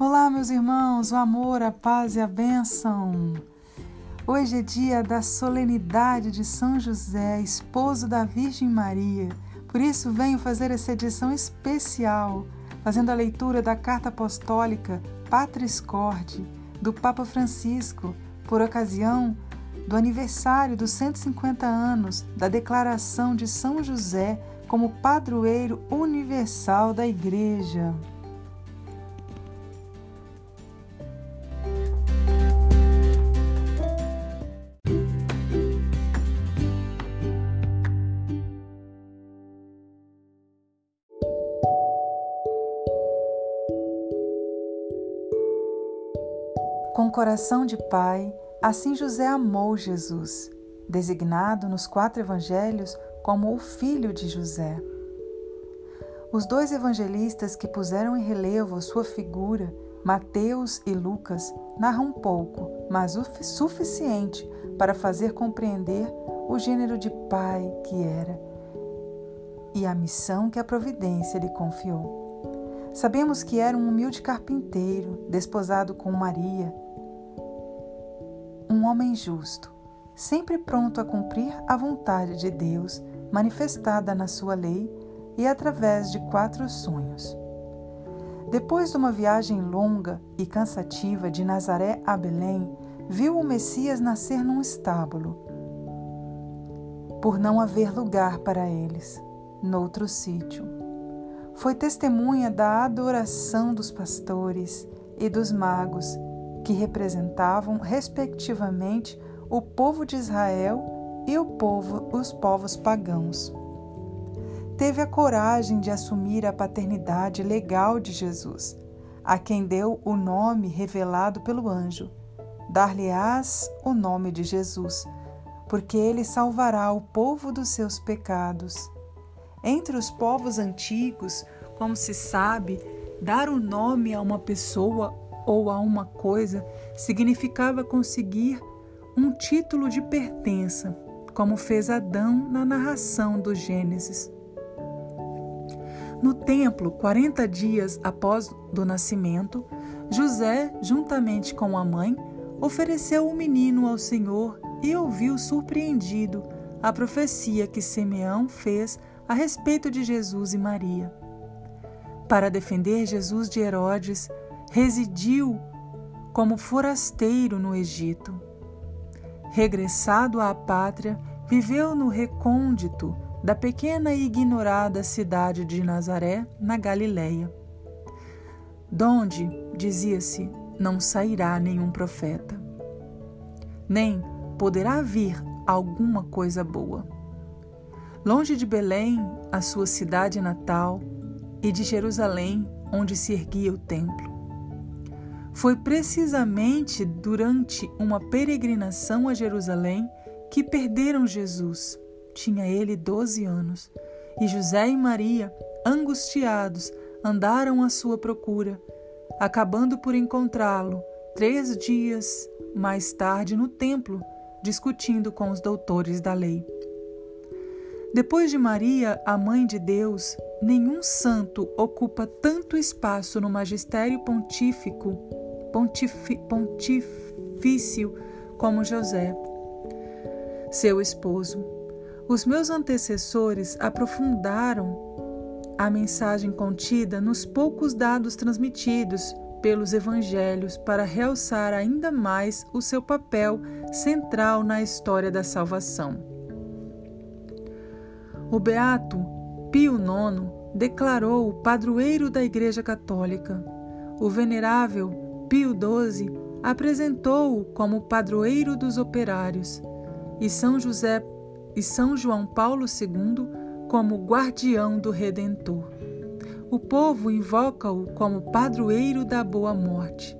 Olá, meus irmãos, o amor, a paz e a bênção. Hoje é dia da solenidade de São José, esposo da Virgem Maria. Por isso, venho fazer essa edição especial, fazendo a leitura da carta apostólica Patris Corde, do Papa Francisco, por ocasião do aniversário dos 150 anos da declaração de São José como padroeiro universal da Igreja. Coração de pai, assim José amou Jesus, designado nos quatro evangelhos como o filho de José. Os dois evangelistas que puseram em relevo sua figura, Mateus e Lucas, narram pouco, mas o suficiente para fazer compreender o gênero de pai que era e a missão que a providência lhe confiou. Sabemos que era um humilde carpinteiro, desposado com Maria, um homem justo, sempre pronto a cumprir a vontade de Deus manifestada na sua lei e através de quatro sonhos. Depois de uma viagem longa e cansativa de Nazaré a Belém, viu o Messias nascer num estábulo, por não haver lugar para eles, noutro sítio. Foi testemunha da adoração dos pastores e dos magos que representavam, respectivamente, o povo de Israel e povo, os povos pagãos. Teve a coragem de assumir a paternidade legal de Jesus, a quem deu o nome revelado pelo anjo. Dar-lhe-ás o nome de Jesus, porque ele salvará o povo dos seus pecados. Entre os povos antigos, como se sabe, dar o nome a uma pessoa ou a uma coisa significava conseguir um título de pertença, como fez Adão na narração do Gênesis. No templo, 40 dias após do nascimento, José, juntamente com a mãe, ofereceu o menino ao Senhor e ouviu surpreendido a profecia que Simeão fez a respeito de Jesus e Maria. Para defender Jesus de Herodes, residiu como forasteiro no Egito. Regressado à pátria, viveu no recôndito da pequena e ignorada cidade de Nazaré, na Galiléia. Donde, dizia-se, não sairá nenhum profeta, nem poderá vir alguma coisa boa. Longe de Belém, a sua cidade natal, e de Jerusalém, onde se erguia o templo. Foi precisamente durante uma peregrinação a Jerusalém que perderam Jesus. Tinha ele 12 anos. E José e Maria, angustiados, andaram à sua procura, acabando por encontrá-lo três dias mais tarde no templo, discutindo com os doutores da lei. Depois de Maria, a mãe de Deus, nenhum santo ocupa tanto espaço no magistério pontífico, pontif, pontifício como José, seu esposo. Os meus antecessores aprofundaram a mensagem contida nos poucos dados transmitidos pelos evangelhos para realçar ainda mais o seu papel central na história da salvação. O beato Pio IX declarou o padroeiro da Igreja Católica. O venerável Pio XII apresentou-o como padroeiro dos operários e São José e São João Paulo II como guardião do Redentor. O povo invoca-o como padroeiro da boa morte.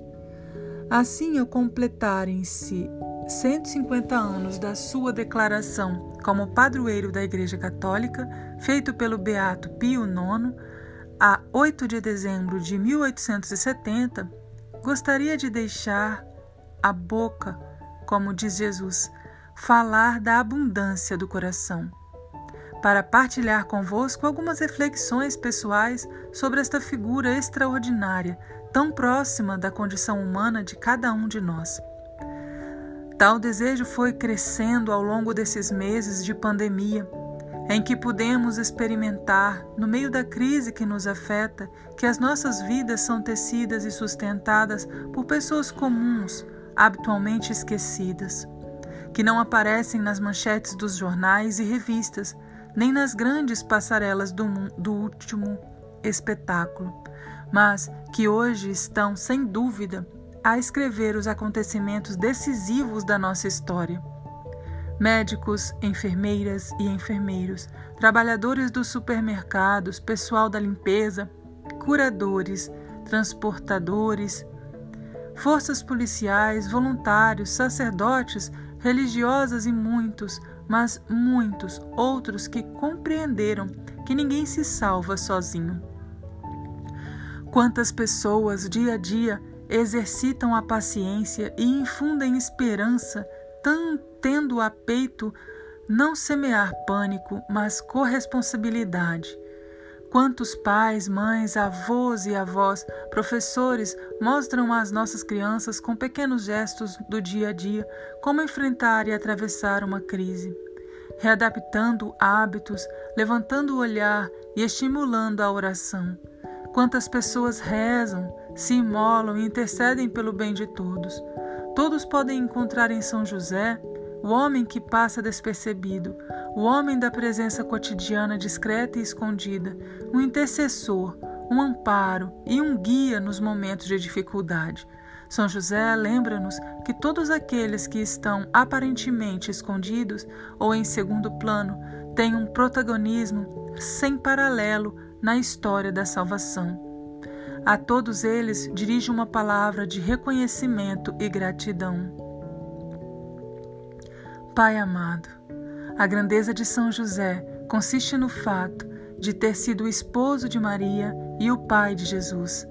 Assim, ao completarem-se 150 anos da sua declaração como padroeiro da Igreja Católica, feito pelo Beato Pio IX, a 8 de dezembro de 1870, gostaria de deixar a boca, como diz Jesus, falar da abundância do coração, para partilhar convosco algumas reflexões pessoais sobre esta figura extraordinária, tão próxima da condição humana de cada um de nós. Tal desejo foi crescendo ao longo desses meses de pandemia, em que pudemos experimentar, no meio da crise que nos afeta, que as nossas vidas são tecidas e sustentadas por pessoas comuns, habitualmente esquecidas, que não aparecem nas manchetes dos jornais e revistas, nem nas grandes passarelas do, do último espetáculo, mas que hoje estão, sem dúvida, a escrever os acontecimentos decisivos da nossa história. Médicos, enfermeiras e enfermeiros, trabalhadores dos supermercados, pessoal da limpeza, curadores, transportadores, forças policiais, voluntários, sacerdotes, religiosas e muitos, mas muitos outros que compreenderam que ninguém se salva sozinho. Quantas pessoas dia a dia exercitam a paciência e infundem esperança, tendo a peito não semear pânico, mas corresponsabilidade. Quantos pais, mães, avós e avós, professores mostram às nossas crianças com pequenos gestos do dia a dia como enfrentar e atravessar uma crise, readaptando hábitos, levantando o olhar e estimulando a oração. Quantas pessoas rezam, se imolam e intercedem pelo bem de todos. Todos podem encontrar em São José o homem que passa despercebido, o homem da presença cotidiana discreta e escondida, um intercessor, um amparo e um guia nos momentos de dificuldade. São José lembra-nos que todos aqueles que estão aparentemente escondidos ou em segundo plano têm um protagonismo sem paralelo na história da salvação. A todos eles dirige uma palavra de reconhecimento e gratidão. Pai amado, a grandeza de São José consiste no fato de ter sido o esposo de Maria e o pai de Jesus.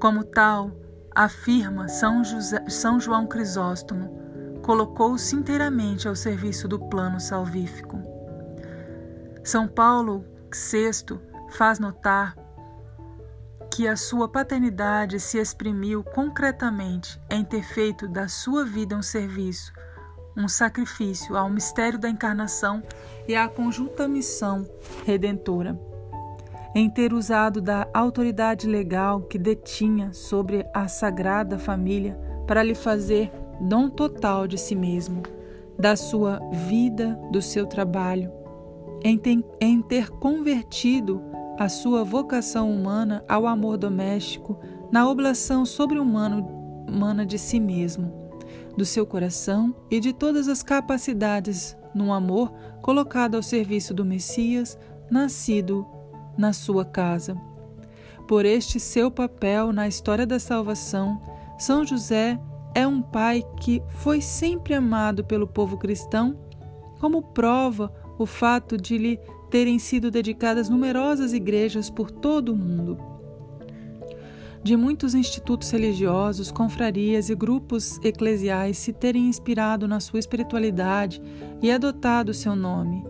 Como tal, afirma São, José, São João Crisóstomo, colocou-se inteiramente ao serviço do plano salvífico. São Paulo VI faz notar que a sua paternidade se exprimiu concretamente em ter feito da sua vida um serviço um sacrifício ao mistério da encarnação e à conjunta missão redentora. Em ter usado da autoridade legal que detinha sobre a Sagrada Família para lhe fazer dom total de si mesmo, da sua vida, do seu trabalho, em ter, em ter convertido a sua vocação humana ao amor doméstico na oblação sobre-humana de si mesmo do seu coração e de todas as capacidades num amor colocado ao serviço do Messias, nascido na sua casa. Por este seu papel na história da salvação, São José é um pai que foi sempre amado pelo povo cristão, como prova o fato de lhe terem sido dedicadas numerosas igrejas por todo o mundo de muitos institutos religiosos, confrarias e grupos eclesiais se terem inspirado na sua espiritualidade e adotado seu nome,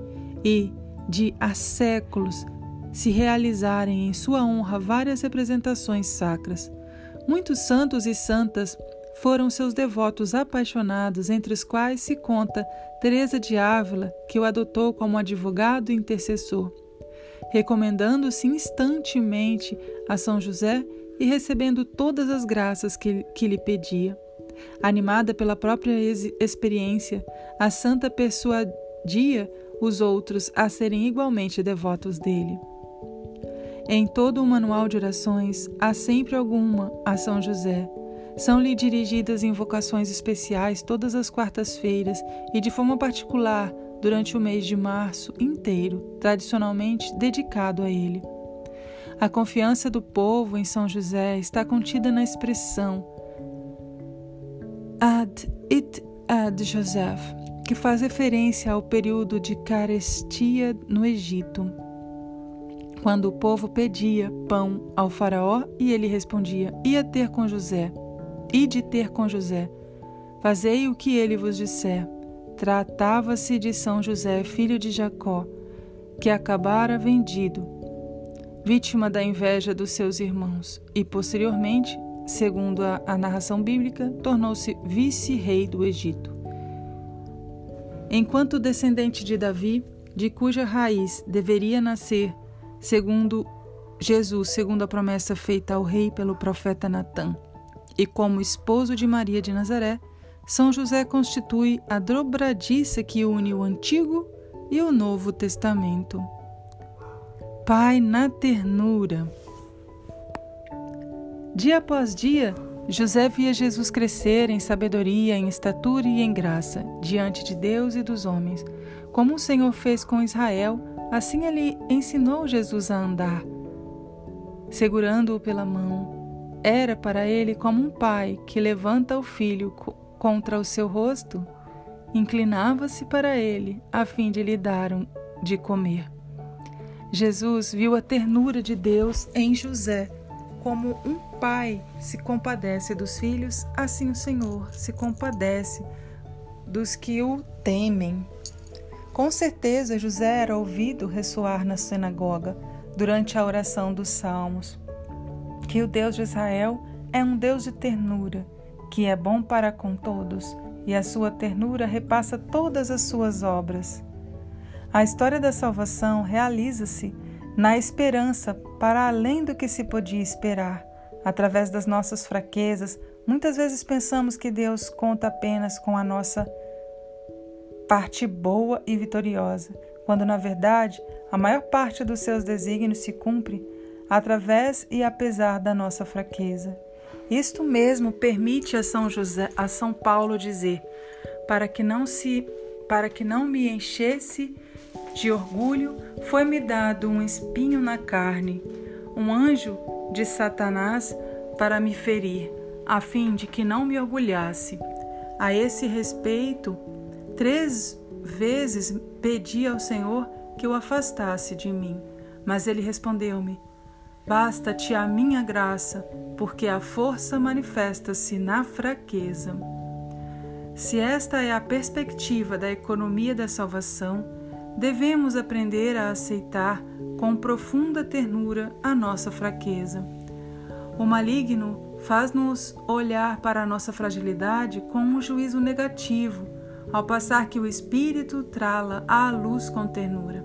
e de há séculos se realizarem em sua honra várias representações sacras. Muitos santos e santas foram seus devotos apaixonados, entre os quais se conta Teresa de Ávila, que o adotou como advogado e intercessor, recomendando-se instantemente a São José e recebendo todas as graças que, que lhe pedia. Animada pela própria experiência, a santa persuadia os outros a serem igualmente devotos dele. Em todo o manual de orações há sempre alguma a São José. São-lhe dirigidas invocações especiais todas as quartas-feiras e de forma particular durante o mês de março inteiro, tradicionalmente dedicado a ele. A confiança do povo em São José está contida na expressão ad it ad Joseph, que faz referência ao período de carestia no Egito, quando o povo pedia pão ao faraó e ele respondia: Ia ter com José, e de ter com José. Fazei o que ele vos disser. Tratava-se de São José, filho de Jacó, que acabara vendido vítima da inveja dos seus irmãos, e posteriormente, segundo a, a narração bíblica, tornou-se vice-rei do Egito. Enquanto descendente de Davi, de cuja raiz deveria nascer, segundo Jesus, segundo a promessa feita ao rei pelo profeta Natã, e como esposo de Maria de Nazaré, São José constitui a dobradiça que une o Antigo e o Novo Testamento. Pai na ternura. Dia após dia, José via Jesus crescer em sabedoria, em estatura e em graça, diante de Deus e dos homens. Como o Senhor fez com Israel, assim ele ensinou Jesus a andar, segurando-o pela mão. Era para ele como um pai que levanta o filho contra o seu rosto, inclinava-se para ele a fim de lhe dar de comer. Jesus viu a ternura de Deus em José. Como um pai se compadece dos filhos, assim o Senhor se compadece dos que o temem. Com certeza, José era ouvido ressoar na sinagoga durante a oração dos Salmos, que o Deus de Israel é um Deus de ternura, que é bom para com todos, e a sua ternura repassa todas as suas obras. A história da salvação realiza-se na esperança para além do que se podia esperar. Através das nossas fraquezas, muitas vezes pensamos que Deus conta apenas com a nossa parte boa e vitoriosa, quando na verdade a maior parte dos seus desígnios se cumpre através e apesar da nossa fraqueza. Isto mesmo permite a São José, a São Paulo dizer: para que não se para que não me enchesse de orgulho, foi-me dado um espinho na carne, um anjo de Satanás para me ferir, a fim de que não me orgulhasse. A esse respeito, três vezes pedi ao Senhor que o afastasse de mim. Mas ele respondeu-me: Basta-te a minha graça, porque a força manifesta-se na fraqueza. Se esta é a perspectiva da economia da salvação, devemos aprender a aceitar com profunda ternura a nossa fraqueza. O maligno faz-nos olhar para a nossa fragilidade com um juízo negativo, ao passar que o Espírito trala à luz com ternura.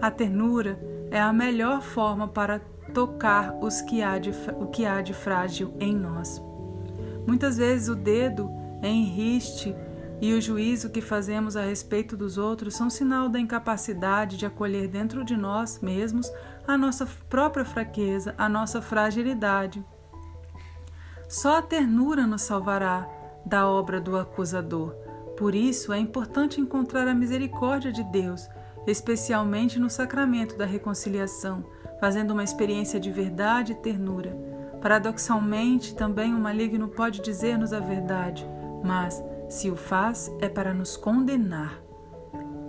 A ternura é a melhor forma para tocar os que há de, o que há de frágil em nós. Muitas vezes o dedo enriste e o juízo que fazemos a respeito dos outros são sinal da incapacidade de acolher dentro de nós mesmos a nossa própria fraqueza, a nossa fragilidade. Só a ternura nos salvará da obra do acusador. Por isso é importante encontrar a misericórdia de Deus, especialmente no sacramento da reconciliação, fazendo uma experiência de verdade e ternura. Paradoxalmente, também o maligno pode dizer-nos a verdade, mas se o faz, é para nos condenar.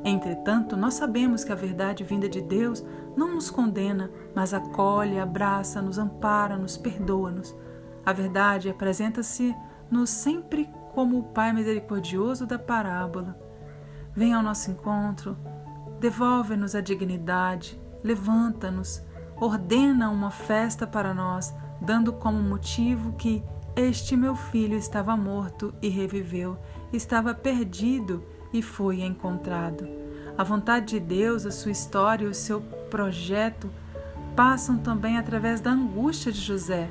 Entretanto, nós sabemos que a verdade vinda de Deus não nos condena, mas acolhe, abraça, nos ampara, nos perdoa-nos. A verdade apresenta-se-nos sempre como o Pai misericordioso da parábola. Vem ao nosso encontro, devolve-nos a dignidade, levanta-nos, ordena uma festa para nós, dando como motivo que este meu filho estava morto e reviveu, estava perdido e foi encontrado. A vontade de Deus, a sua história e o seu projeto passam também através da angústia de José.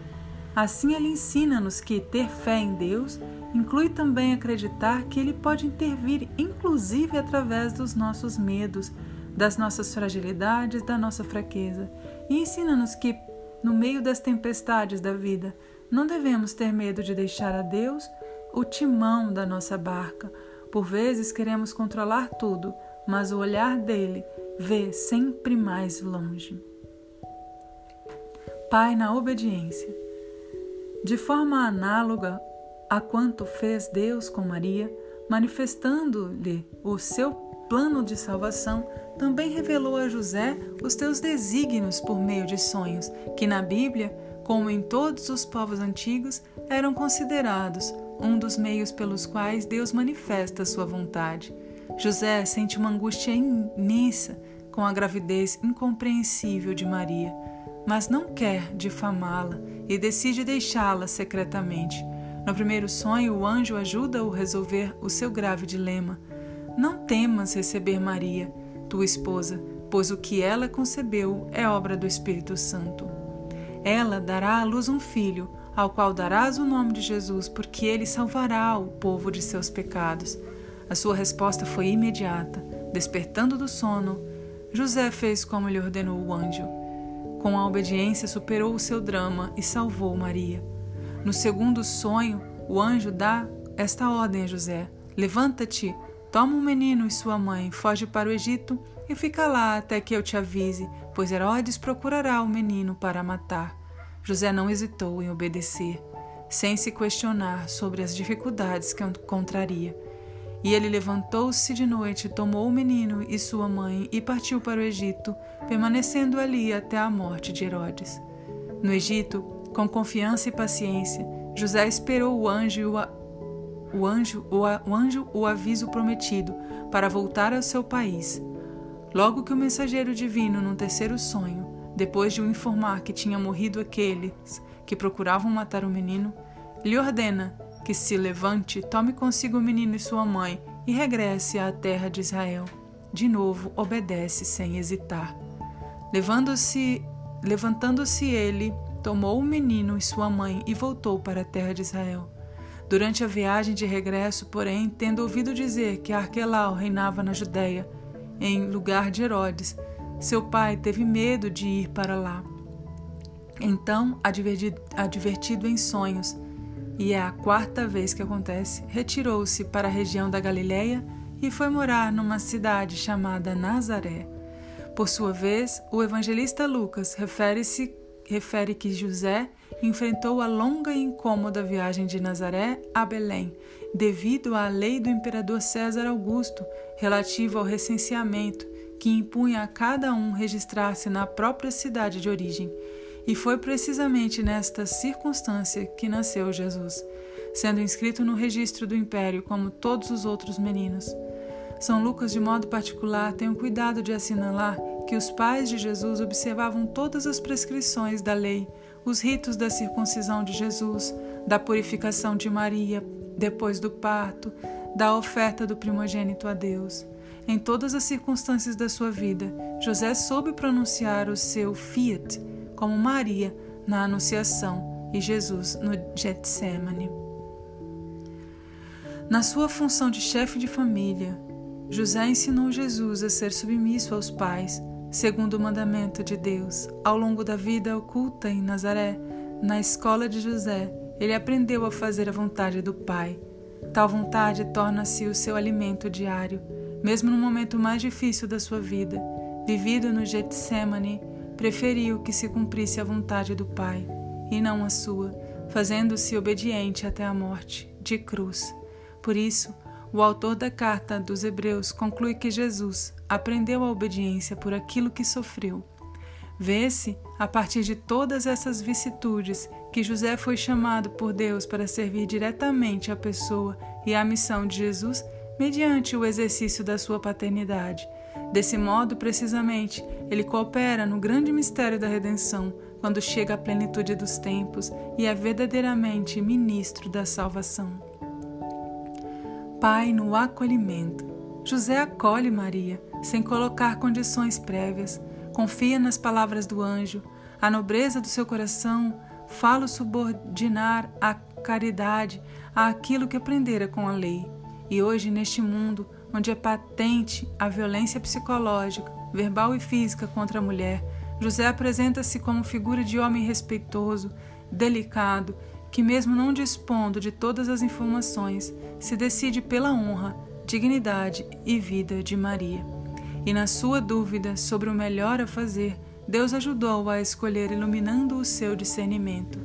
Assim, ele ensina-nos que ter fé em Deus inclui também acreditar que Ele pode intervir, inclusive através dos nossos medos, das nossas fragilidades, da nossa fraqueza. E ensina-nos que, no meio das tempestades da vida, não devemos ter medo de deixar a Deus o timão da nossa barca. Por vezes queremos controlar tudo, mas o olhar dele vê sempre mais longe. Pai na obediência. De forma análoga a quanto fez Deus com Maria, manifestando-lhe o seu plano de salvação, também revelou a José os teus desígnios por meio de sonhos, que na Bíblia como em todos os povos antigos, eram considerados um dos meios pelos quais Deus manifesta sua vontade. José sente uma angústia imensa com a gravidez incompreensível de Maria. mas não quer difamá-la e decide deixá-la secretamente. No primeiro sonho, o anjo ajuda-o a resolver o seu grave dilema. Não temas receber Maria, tua esposa, pois o que ela concebeu é obra do Espírito Santo. Ela dará à luz um filho, ao qual darás o nome de Jesus, porque ele salvará o povo de seus pecados. A sua resposta foi imediata. Despertando do sono, José fez como lhe ordenou o anjo. Com a obediência, superou o seu drama e salvou Maria. No segundo sonho, o anjo dá esta ordem a José: Levanta-te, toma o menino e sua mãe, foge para o Egito e fica lá até que eu te avise, pois Herodes procurará o menino para matar. José não hesitou em obedecer, sem se questionar sobre as dificuldades que encontraria. E ele levantou-se de noite, tomou o menino e sua mãe e partiu para o Egito, permanecendo ali até a morte de Herodes. No Egito, com confiança e paciência, José esperou o anjo o, anjo o, o anjo o aviso prometido para voltar ao seu país. Logo que o mensageiro divino, num terceiro sonho, depois de o informar que tinha morrido aqueles que procuravam matar o menino, lhe ordena que se levante, tome consigo o menino e sua mãe e regresse à terra de Israel. De novo, obedece sem hesitar. Levando-se, levantando-se ele, tomou o menino e sua mãe e voltou para a terra de Israel. Durante a viagem de regresso, porém, tendo ouvido dizer que Arquelau reinava na Judéia, em lugar de Herodes. Seu pai teve medo de ir para lá. Então, advertido em sonhos, e é a quarta vez que acontece, retirou-se para a região da Galiléia e foi morar numa cidade chamada Nazaré. Por sua vez, o evangelista Lucas refere-se refere que José enfrentou a longa e incômoda viagem de Nazaré a Belém, devido à lei do imperador César Augusto relativa ao recenseamento, que impunha a cada um registrar-se na própria cidade de origem. E foi precisamente nesta circunstância que nasceu Jesus, sendo inscrito no registro do império como todos os outros meninos. São Lucas, de modo particular, tem o cuidado de assinalar que os pais de Jesus observavam todas as prescrições da lei, os ritos da circuncisão de Jesus, da purificação de Maria depois do parto, da oferta do primogênito a Deus. Em todas as circunstâncias da sua vida, José soube pronunciar o seu fiat, como Maria na Anunciação e Jesus no Getsemane. Na sua função de chefe de família, José ensinou Jesus a ser submisso aos pais, segundo o mandamento de Deus. Ao longo da vida oculta em Nazaré, na escola de José, ele aprendeu a fazer a vontade do Pai. Tal vontade torna-se o seu alimento diário, mesmo no momento mais difícil da sua vida. Vivido no Getsemane, preferiu que se cumprisse a vontade do Pai, e não a sua, fazendo-se obediente até a morte, de cruz. Por isso, o autor da carta dos Hebreus conclui que Jesus aprendeu a obediência por aquilo que sofreu. Vê-se, a partir de todas essas vicissitudes, que José foi chamado por Deus para servir diretamente a pessoa e a missão de Jesus mediante o exercício da sua paternidade. Desse modo, precisamente, ele coopera no grande mistério da redenção, quando chega à plenitude dos tempos e é verdadeiramente ministro da salvação. Pai no acolhimento. José acolhe Maria, sem colocar condições prévias, confia nas palavras do anjo, a nobreza do seu coração, fala subordinar a caridade àquilo que aprendera com a lei. E hoje, neste mundo, onde é patente a violência psicológica, verbal e física contra a mulher, José apresenta-se como figura de homem respeitoso, delicado que, mesmo não dispondo de todas as informações, se decide pela honra, dignidade e vida de Maria. E na sua dúvida sobre o melhor a fazer, Deus ajudou-a a escolher iluminando o seu discernimento.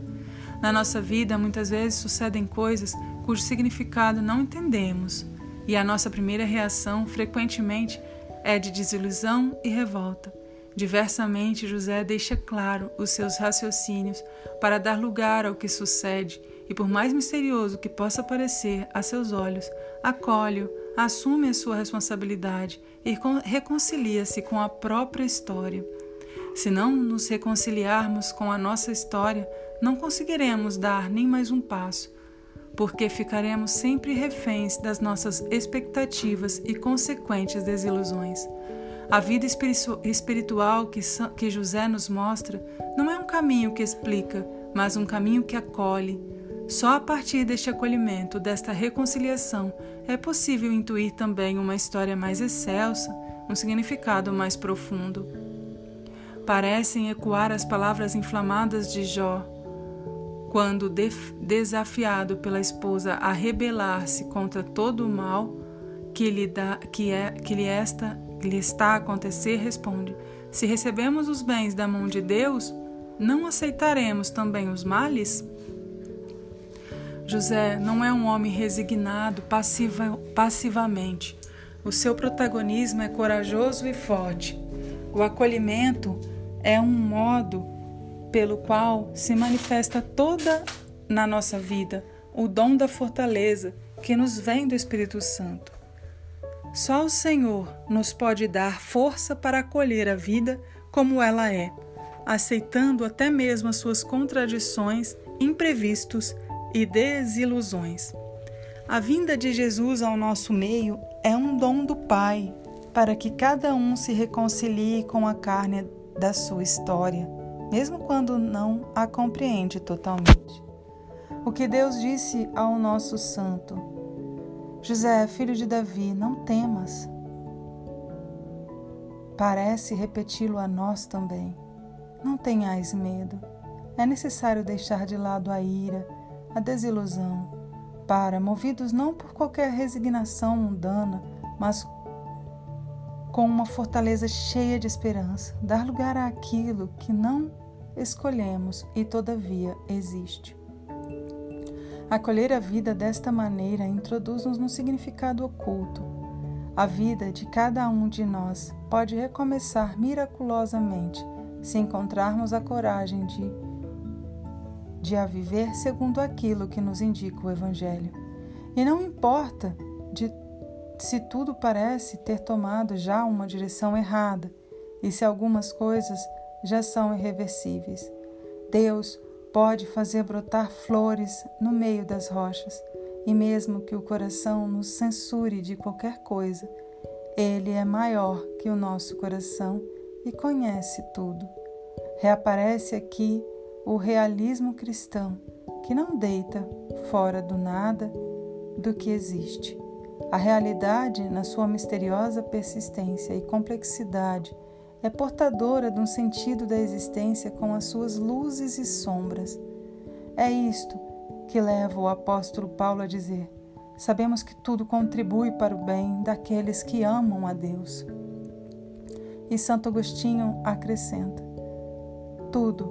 Na nossa vida, muitas vezes sucedem coisas cujo significado não entendemos, e a nossa primeira reação, frequentemente, é de desilusão e revolta. Diversamente, José deixa claro os seus raciocínios para dar lugar ao que sucede e, por mais misterioso que possa parecer a seus olhos, acolhe-o, assume a sua responsabilidade e reconcilia-se com a própria história. Se não nos reconciliarmos com a nossa história, não conseguiremos dar nem mais um passo, porque ficaremos sempre reféns das nossas expectativas e consequentes desilusões. A vida espiritual que José nos mostra não é um caminho que explica, mas um caminho que acolhe. Só a partir deste acolhimento, desta reconciliação, é possível intuir também uma história mais excelsa, um significado mais profundo. Parecem ecoar as palavras inflamadas de Jó, quando desafiado pela esposa a rebelar-se contra todo o mal que lhe, dá, que é, que lhe, esta, lhe está a acontecer, responde: Se recebemos os bens da mão de Deus, não aceitaremos também os males? José não é um homem resignado passiva, passivamente. O seu protagonismo é corajoso e forte. O acolhimento é um modo pelo qual se manifesta toda na nossa vida o dom da fortaleza que nos vem do Espírito Santo. Só o Senhor nos pode dar força para acolher a vida como ela é, aceitando até mesmo as suas contradições, imprevistos e desilusões. A vinda de Jesus ao nosso meio é um dom do Pai, para que cada um se reconcilie com a carne da sua história, mesmo quando não a compreende totalmente. O que Deus disse ao nosso santo: José, filho de Davi, não temas. Parece repeti-lo a nós também. Não tenhais medo. É necessário deixar de lado a ira, a desilusão, para, movidos não por qualquer resignação mundana, mas com uma fortaleza cheia de esperança, dar lugar àquilo que não escolhemos e todavia existe. Acolher a vida desta maneira introduz-nos no significado oculto. A vida de cada um de nós pode recomeçar miraculosamente se encontrarmos a coragem de, de a viver segundo aquilo que nos indica o Evangelho. E não importa de se tudo parece ter tomado já uma direção errada e se algumas coisas já são irreversíveis. Deus pode fazer brotar flores no meio das rochas, e mesmo que o coração nos censure de qualquer coisa, Ele é maior que o nosso coração e conhece tudo. Reaparece aqui o realismo cristão, que não deita fora do nada do que existe. A realidade, na sua misteriosa persistência e complexidade, é portadora de um sentido da existência com as suas luzes e sombras. É isto que leva o apóstolo Paulo a dizer: Sabemos que tudo contribui para o bem daqueles que amam a Deus. E Santo Agostinho acrescenta: Tudo,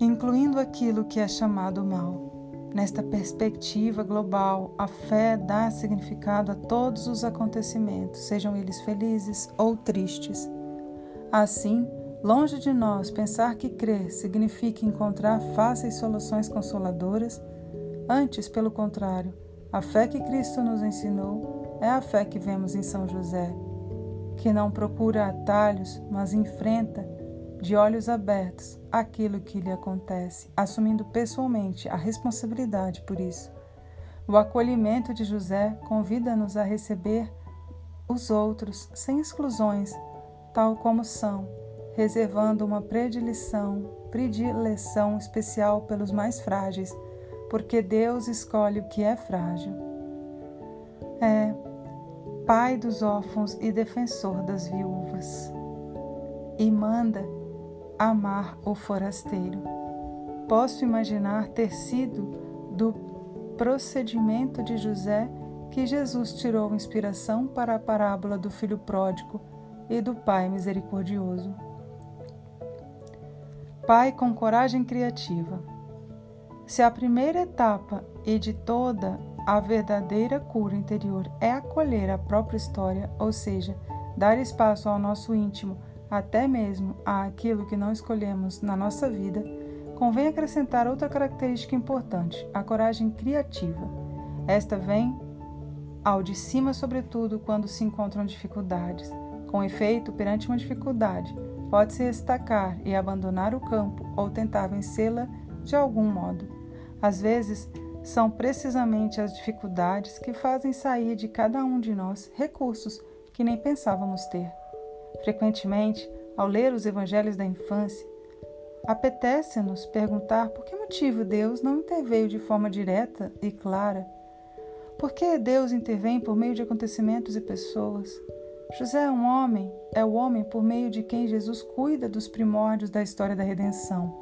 incluindo aquilo que é chamado mal. Nesta perspectiva global, a fé dá significado a todos os acontecimentos, sejam eles felizes ou tristes. Assim, longe de nós pensar que crer significa encontrar fáceis soluções consoladoras, antes, pelo contrário, a fé que Cristo nos ensinou é a fé que vemos em São José, que não procura atalhos, mas enfrenta de olhos abertos aquilo que lhe acontece, assumindo pessoalmente a responsabilidade por isso. O acolhimento de José convida-nos a receber os outros sem exclusões, tal como são, reservando uma predileção, predileção especial pelos mais frágeis, porque Deus escolhe o que é frágil. É Pai dos órfãos e defensor das viúvas. E manda amar o forasteiro. Posso imaginar ter sido do procedimento de José que Jesus tirou inspiração para a parábola do filho pródigo e do pai misericordioso. Pai com coragem criativa. Se a primeira etapa e de toda a verdadeira cura interior é acolher a própria história, ou seja, dar espaço ao nosso íntimo até mesmo àquilo que não escolhemos na nossa vida, convém acrescentar outra característica importante, a coragem criativa. Esta vem ao de cima, sobretudo, quando se encontram dificuldades. Com efeito, perante uma dificuldade, pode se estacar e abandonar o campo ou tentar vencê-la de algum modo. Às vezes, são precisamente as dificuldades que fazem sair de cada um de nós recursos que nem pensávamos ter. Frequentemente, ao ler os evangelhos da infância, apetece-nos perguntar por que motivo Deus não interveio de forma direta e clara. Por que Deus intervém por meio de acontecimentos e pessoas? José é um homem, é o homem por meio de quem Jesus cuida dos primórdios da história da redenção.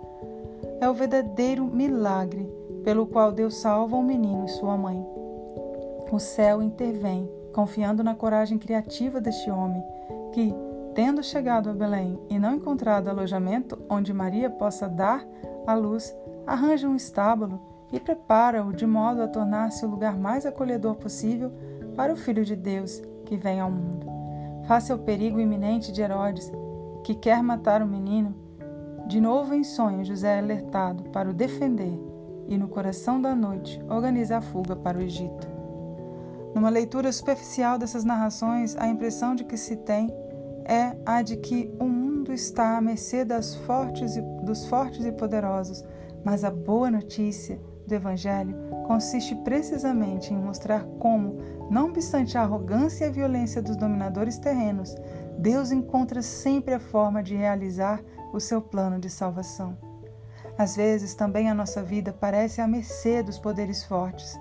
É o verdadeiro milagre pelo qual Deus salva o menino e sua mãe. O céu intervém, confiando na coragem criativa deste homem, que, tendo chegado a Belém e não encontrado alojamento onde Maria possa dar à luz, arranja um estábulo e prepara-o de modo a tornar-se o lugar mais acolhedor possível para o Filho de Deus que vem ao mundo. Face ao perigo iminente de Herodes, que quer matar o menino, de novo em sonho José é alertado para o defender e, no coração da noite, organiza a fuga para o Egito. Numa leitura superficial dessas narrações, a impressão de que se tem é a de que o mundo está à mercê das fortes e, dos fortes e poderosos, mas a boa notícia do Evangelho consiste precisamente em mostrar como, não obstante a arrogância e a violência dos dominadores terrenos, Deus encontra sempre a forma de realizar o seu plano de salvação. Às vezes também a nossa vida parece à mercê dos poderes fortes,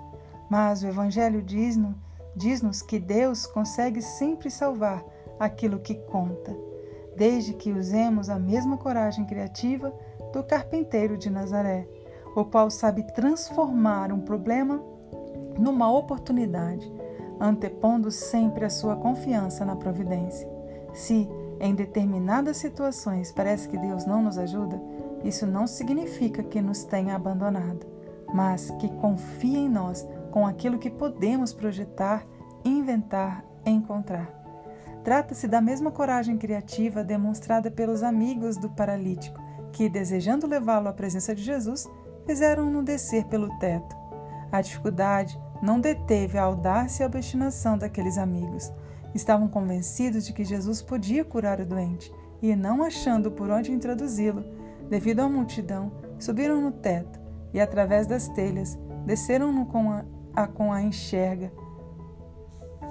mas o Evangelho diz-nos diz que Deus consegue sempre salvar aquilo que conta, desde que usemos a mesma coragem criativa do carpinteiro de Nazaré, o qual sabe transformar um problema numa oportunidade, antepondo sempre a sua confiança na providência. Se, em determinadas situações, parece que Deus não nos ajuda, isso não significa que nos tenha abandonado, mas que confia em nós com aquilo que podemos projetar, inventar, encontrar. Trata-se da mesma coragem criativa demonstrada pelos amigos do paralítico, que, desejando levá-lo à presença de Jesus, fizeram-no descer pelo teto. A dificuldade não deteve a audácia e a obstinação daqueles amigos. Estavam convencidos de que Jesus podia curar o doente e, não achando por onde introduzi-lo, devido à multidão, subiram no teto e, através das telhas, desceram-no com a, a, com a enxerga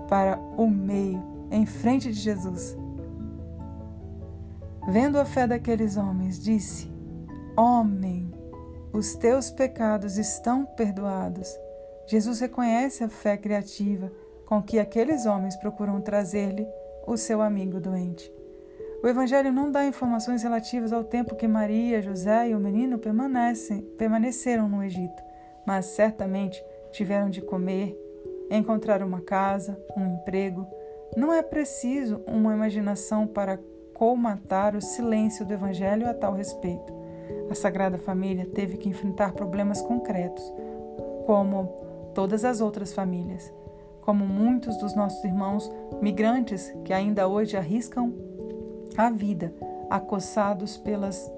para o meio, em frente de Jesus. Vendo a fé daqueles homens, disse: Homem, os teus pecados estão perdoados. Jesus reconhece a fé criativa com que aqueles homens procuram trazer-lhe o seu amigo doente. O Evangelho não dá informações relativas ao tempo que Maria, José e o menino permanecem, permaneceram no Egito, mas certamente tiveram de comer, encontrar uma casa, um emprego. Não é preciso uma imaginação para colmatar o silêncio do Evangelho a tal respeito. A Sagrada Família teve que enfrentar problemas concretos, como todas as outras famílias, como muitos dos nossos irmãos migrantes que ainda hoje arriscam a vida, acossados pelas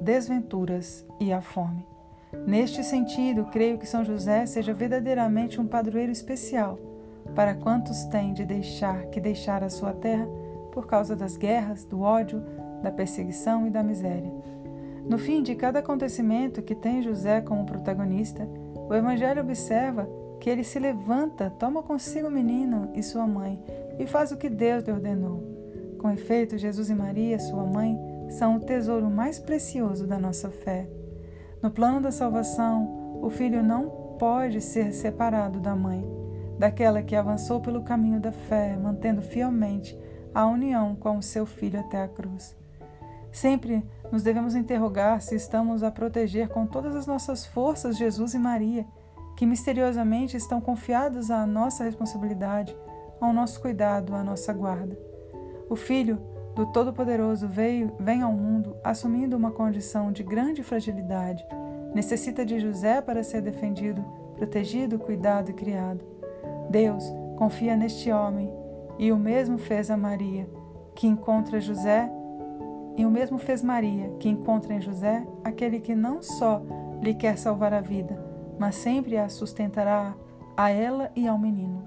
desventuras e a fome. Neste sentido, creio que São José seja verdadeiramente um padroeiro especial para quantos têm de deixar que deixar a sua terra por causa das guerras, do ódio, da perseguição e da miséria. No fim de cada acontecimento que tem José como protagonista, o Evangelho observa que ele se levanta, toma consigo o menino e sua mãe e faz o que Deus lhe ordenou. Com efeito, Jesus e Maria, sua mãe, são o tesouro mais precioso da nossa fé. No plano da salvação, o filho não pode ser separado da mãe, daquela que avançou pelo caminho da fé, mantendo fielmente a união com o seu filho até a cruz. Sempre nos devemos interrogar se estamos a proteger com todas as nossas forças Jesus e Maria, que misteriosamente estão confiados à nossa responsabilidade, ao nosso cuidado, à nossa guarda. O Filho do Todo-Poderoso veio, vem ao mundo assumindo uma condição de grande fragilidade. Necessita de José para ser defendido, protegido, cuidado e criado. Deus confia neste homem e o mesmo fez a Maria, que encontra José, e o mesmo fez Maria, que encontra em José aquele que não só lhe quer salvar a vida, mas sempre a sustentará a ela e ao menino.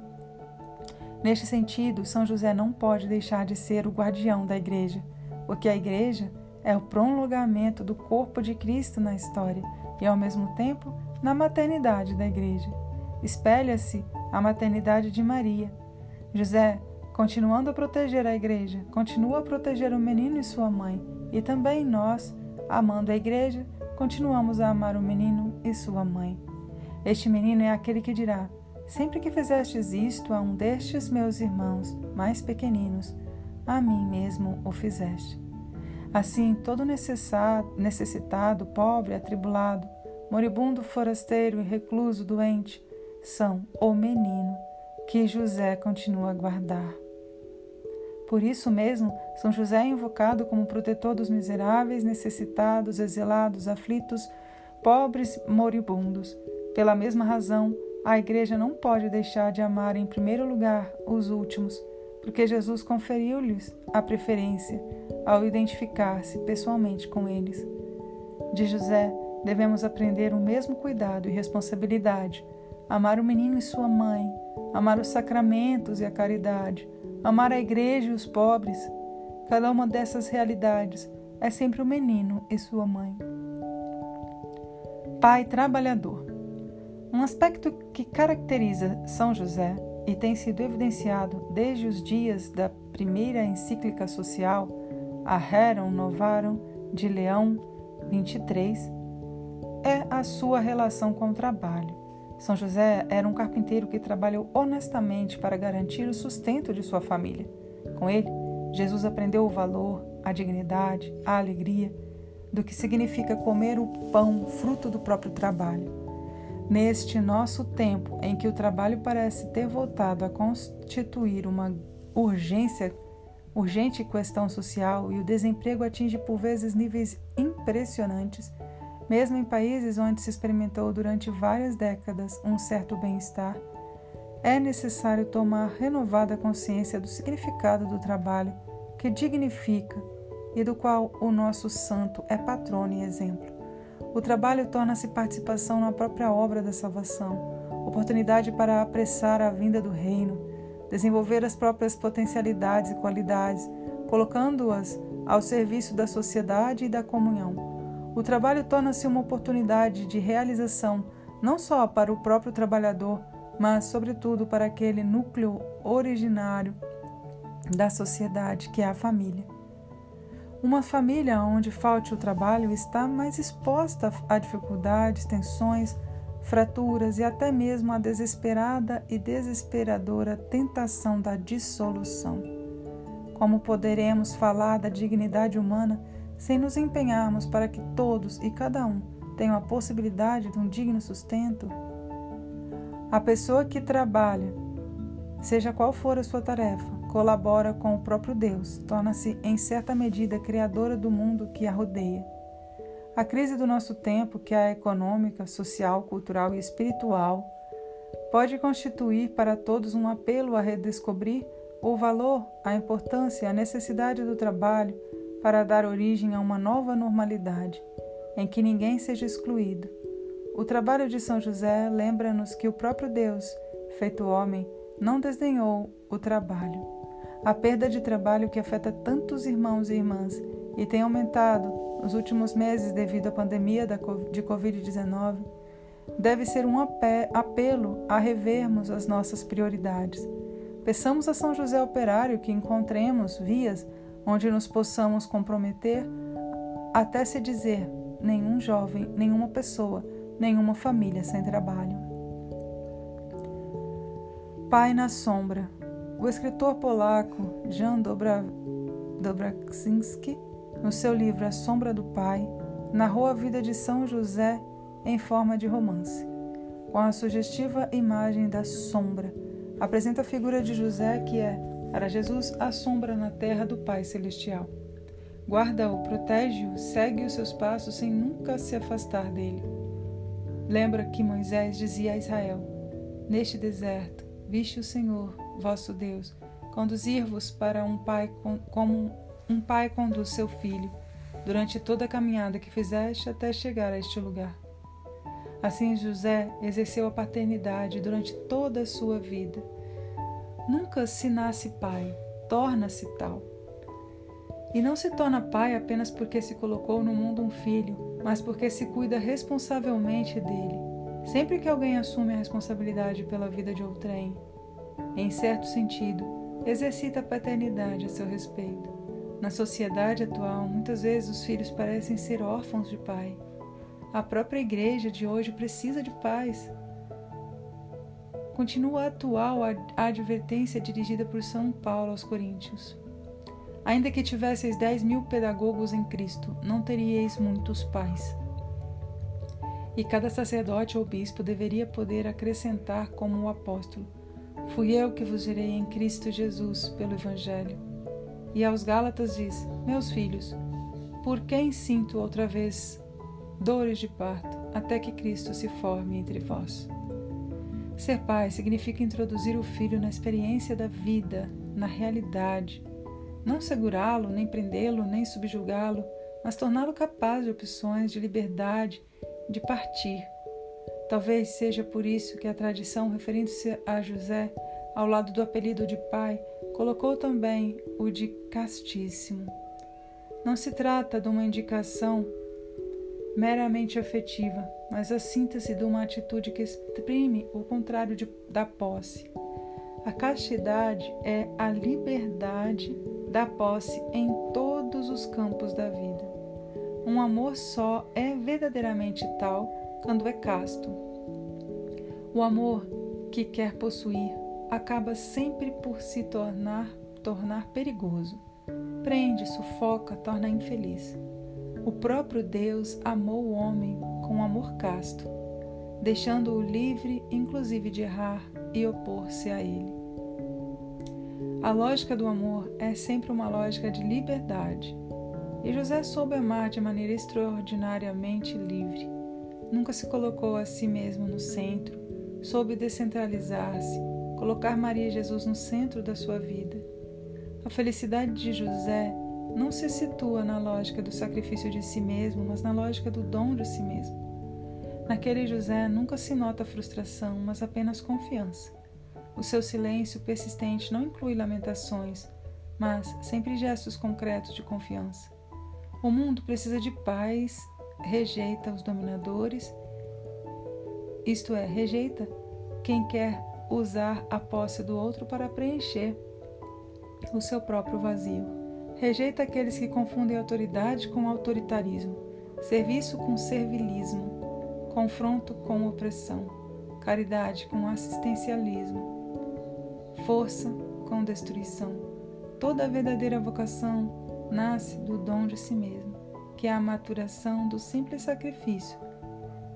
Neste sentido, São José não pode deixar de ser o guardião da Igreja, porque a igreja é o prolongamento do corpo de Cristo na história e, ao mesmo tempo, na maternidade da igreja. Espelha-se a maternidade de Maria. José, continuando a proteger a igreja, continua a proteger o menino e sua mãe, e também nós, amando a igreja, continuamos a amar o menino e sua mãe. Este menino é aquele que dirá: Sempre que fizestes isto a um destes meus irmãos mais pequeninos, a mim mesmo o fizeste. Assim, todo necessitado, pobre, atribulado, moribundo, forasteiro e recluso, doente, são o menino que José continua a guardar. Por isso mesmo, São José é invocado como protetor dos miseráveis, necessitados, exilados, aflitos, pobres, moribundos. Pela mesma razão, a Igreja não pode deixar de amar em primeiro lugar os últimos, porque Jesus conferiu-lhes a preferência ao identificar-se pessoalmente com eles. De José, devemos aprender o mesmo cuidado e responsabilidade, amar o menino e sua mãe, amar os sacramentos e a caridade, amar a igreja e os pobres. Cada uma dessas realidades é sempre o menino e sua mãe. Pai trabalhador. Um aspecto que caracteriza São José e tem sido evidenciado desde os dias da primeira encíclica social, a Rerum Novarum de Leão 23, é a sua relação com o trabalho. São José era um carpinteiro que trabalhou honestamente para garantir o sustento de sua família. Com ele, Jesus aprendeu o valor, a dignidade, a alegria do que significa comer o pão fruto do próprio trabalho. Neste nosso tempo, em que o trabalho parece ter voltado a constituir uma urgência, urgente questão social e o desemprego atinge por vezes níveis impressionantes, mesmo em países onde se experimentou durante várias décadas um certo bem-estar, é necessário tomar renovada consciência do significado do trabalho que dignifica e do qual o nosso santo é patrono e exemplo. O trabalho torna-se participação na própria obra da salvação, oportunidade para apressar a vinda do reino, desenvolver as próprias potencialidades e qualidades, colocando-as ao serviço da sociedade e da comunhão. O trabalho torna-se uma oportunidade de realização não só para o próprio trabalhador, mas, sobretudo, para aquele núcleo originário da sociedade que é a família. Uma família onde falte o trabalho está mais exposta a dificuldades, tensões, fraturas e até mesmo a desesperada e desesperadora tentação da dissolução. Como poderemos falar da dignidade humana sem nos empenharmos para que todos e cada um tenham a possibilidade de um digno sustento? A pessoa que trabalha, seja qual for a sua tarefa, colabora com o próprio Deus, torna-se em certa medida criadora do mundo que a rodeia. A crise do nosso tempo, que é a econômica, social, cultural e espiritual, pode constituir para todos um apelo a redescobrir o valor, a importância, a necessidade do trabalho para dar origem a uma nova normalidade, em que ninguém seja excluído. O trabalho de São José lembra-nos que o próprio Deus, feito homem, não desdenhou o trabalho. A perda de trabalho que afeta tantos irmãos e irmãs e tem aumentado nos últimos meses devido à pandemia de Covid-19 deve ser um apelo a revermos as nossas prioridades. Peçamos a São José Operário que encontremos vias onde nos possamos comprometer até se dizer nenhum jovem, nenhuma pessoa, nenhuma família sem trabalho. Pai na sombra, o escritor polaco Jan Dobra, Dobraczynski, no seu livro A Sombra do Pai, narrou a vida de São José em forma de romance. Com a sugestiva imagem da sombra, apresenta a figura de José que é, para Jesus, a sombra na terra do Pai Celestial. Guarda-o, protege-o, segue os seus passos sem nunca se afastar dele. Lembra que Moisés dizia a Israel: Neste deserto, viste o Senhor, vosso Deus, conduzir-vos para um pai como um pai conduz seu filho, durante toda a caminhada que fizeste até chegar a este lugar. Assim José exerceu a paternidade durante toda a sua vida. Nunca se nasce pai, torna-se tal. E não se torna pai apenas porque se colocou no mundo um filho, mas porque se cuida responsavelmente dele, sempre que alguém assume a responsabilidade pela vida de outrem. Em certo sentido, exercita a paternidade a seu respeito. Na sociedade atual, muitas vezes os filhos parecem ser órfãos de pai. A própria igreja de hoje precisa de pais. Continua atual a advertência dirigida por São Paulo aos Coríntios. Ainda que tivesseis dez mil pedagogos em Cristo, não teríeis muitos pais. E cada sacerdote ou bispo deveria poder acrescentar como o apóstolo: Fui eu que vos gerei em Cristo Jesus pelo Evangelho. E aos Gálatas diz: Meus filhos, por quem sinto outra vez dores de parto, até que Cristo se forme entre vós? Ser pai significa introduzir o filho na experiência da vida, na realidade, não segurá-lo, nem prendê-lo, nem subjugá-lo, mas torná-lo capaz de opções, de liberdade, de partir. Talvez seja por isso que a tradição, referindo-se a José, ao lado do apelido de pai, colocou também o de castíssimo. Não se trata de uma indicação meramente afetiva, mas a síntese de uma atitude que exprime o contrário de, da posse. A castidade é a liberdade da posse em todos os campos da vida. Um amor só é verdadeiramente tal quando é casto. O amor que quer possuir acaba sempre por se tornar, tornar perigoso. Prende, sufoca, torna infeliz. O próprio Deus amou o homem com amor casto, deixando-o livre, inclusive, de errar e opor-se a ele. A lógica do amor é sempre uma lógica de liberdade. E José soube amar de maneira extraordinariamente livre. Nunca se colocou a si mesmo no centro, soube descentralizar-se, colocar Maria e Jesus no centro da sua vida. A felicidade de José não se situa na lógica do sacrifício de si mesmo, mas na lógica do dom de si mesmo. Naquele José nunca se nota frustração, mas apenas confiança. O seu silêncio persistente não inclui lamentações, mas sempre gestos concretos de confiança. O mundo precisa de paz, rejeita os dominadores, isto é, rejeita quem quer usar a posse do outro para preencher o seu próprio vazio. Rejeita aqueles que confundem autoridade com autoritarismo, serviço com servilismo, confronto com opressão, caridade com assistencialismo, força com destruição. Toda verdadeira vocação nasce do dom de si mesmo, que é a maturação do simples sacrifício.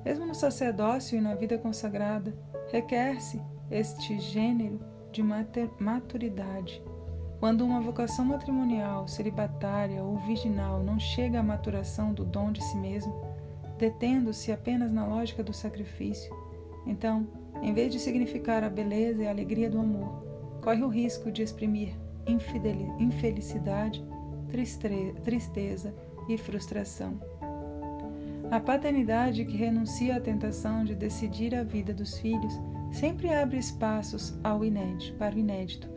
Mesmo no sacerdócio e na vida consagrada, requer-se este gênero de maturidade. Quando uma vocação matrimonial, celibatária ou virginal não chega à maturação do dom de si mesmo, detendo-se apenas na lógica do sacrifício, então, em vez de significar a beleza e a alegria do amor, corre o risco de exprimir infelicidade, tristeza e frustração. A paternidade que renuncia à tentação de decidir a vida dos filhos sempre abre espaços ao inédito, para o inédito.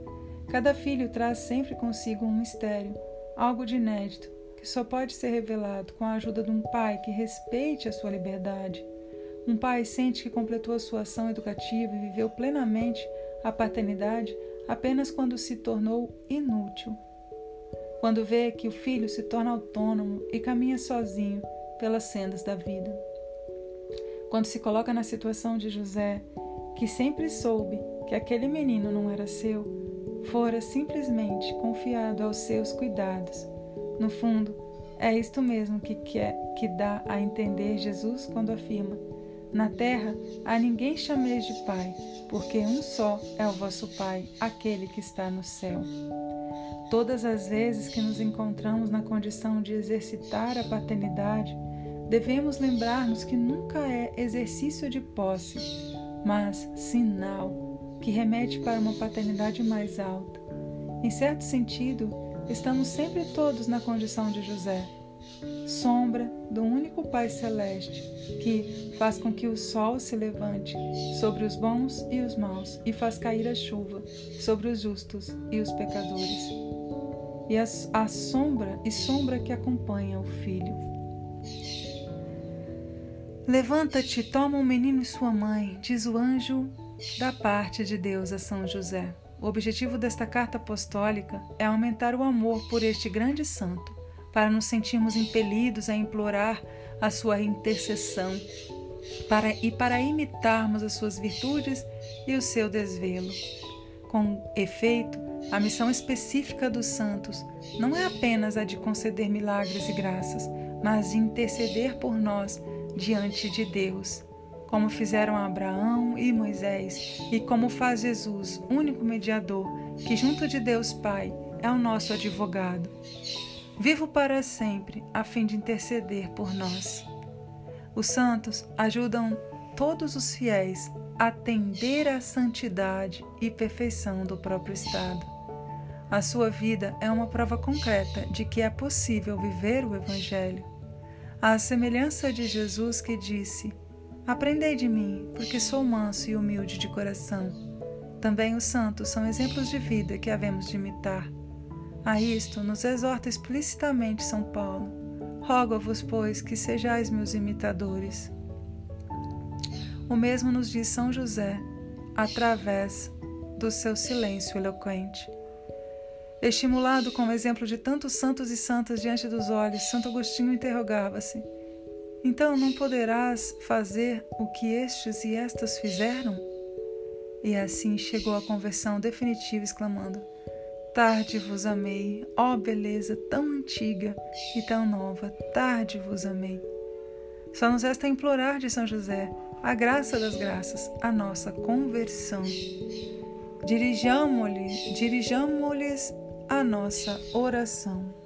Cada filho traz sempre consigo um mistério, algo de inédito, que só pode ser revelado com a ajuda de um pai que respeite a sua liberdade. Um pai sente que completou a sua ação educativa e viveu plenamente a paternidade apenas quando se tornou inútil. Quando vê que o filho se torna autônomo e caminha sozinho pelas sendas da vida. Quando se coloca na situação de José, que sempre soube que aquele menino não era seu, fora simplesmente confiado aos seus cuidados. No fundo, é isto mesmo que quer que dá a entender Jesus quando afirma: na terra a ninguém chameis de Pai, porque um só é o vosso Pai, aquele que está no céu. Todas as vezes que nos encontramos na condição de exercitar a paternidade, devemos lembrar-nos que nunca é exercício de posse, mas sinal que remete para uma paternidade mais alta. Em certo sentido, estamos sempre todos na condição de José sombra do único Pai Celeste, que faz com que o sol se levante sobre os bons e os maus e faz cair a chuva sobre os justos e os pecadores. e a, a sombra e sombra que acompanha o filho. Levanta-te, toma o menino e sua mãe, diz o anjo da parte de Deus a São José. O objetivo desta carta apostólica é aumentar o amor por este grande santo, para nos sentirmos impelidos a implorar a sua intercessão para, e para imitarmos as suas virtudes e o seu desvelo. Com efeito, a missão específica dos santos não é apenas a de conceder milagres e graças, mas de interceder por nós diante de Deus, como fizeram Abraão e Moisés, e como faz Jesus, único mediador, que junto de Deus Pai é o nosso advogado. Vivo para sempre, a fim de interceder por nós. Os santos ajudam todos os fiéis a tender à santidade e perfeição do próprio estado. A sua vida é uma prova concreta de que é possível viver o Evangelho. À semelhança de Jesus que disse: Aprendei de mim, porque sou manso e humilde de coração. Também os santos são exemplos de vida que havemos de imitar. A isto nos exorta explicitamente São Paulo. Rogo-vos, pois, que sejais meus imitadores. O mesmo nos diz São José, através do seu silêncio eloquente. Estimulado com o exemplo de tantos santos e santas diante dos olhos, Santo Agostinho interrogava-se: Então não poderás fazer o que estes e estas fizeram? E assim chegou à conversão definitiva, exclamando: Tarde vos amei, ó beleza tão antiga e tão nova, tarde vos amei. Só nos resta implorar de São José a graça das graças, a nossa conversão. Dirijamo-lhes dirijamo a nossa oração.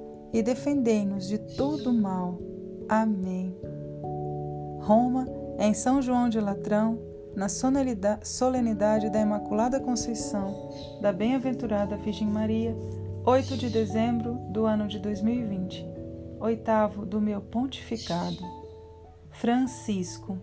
e defendei-nos de todo mal. Amém. Roma, em São João de Latrão, na solenidade da Imaculada Conceição da Bem-aventurada Virgem Maria, 8 de dezembro do ano de 2020, oitavo do meu pontificado. Francisco.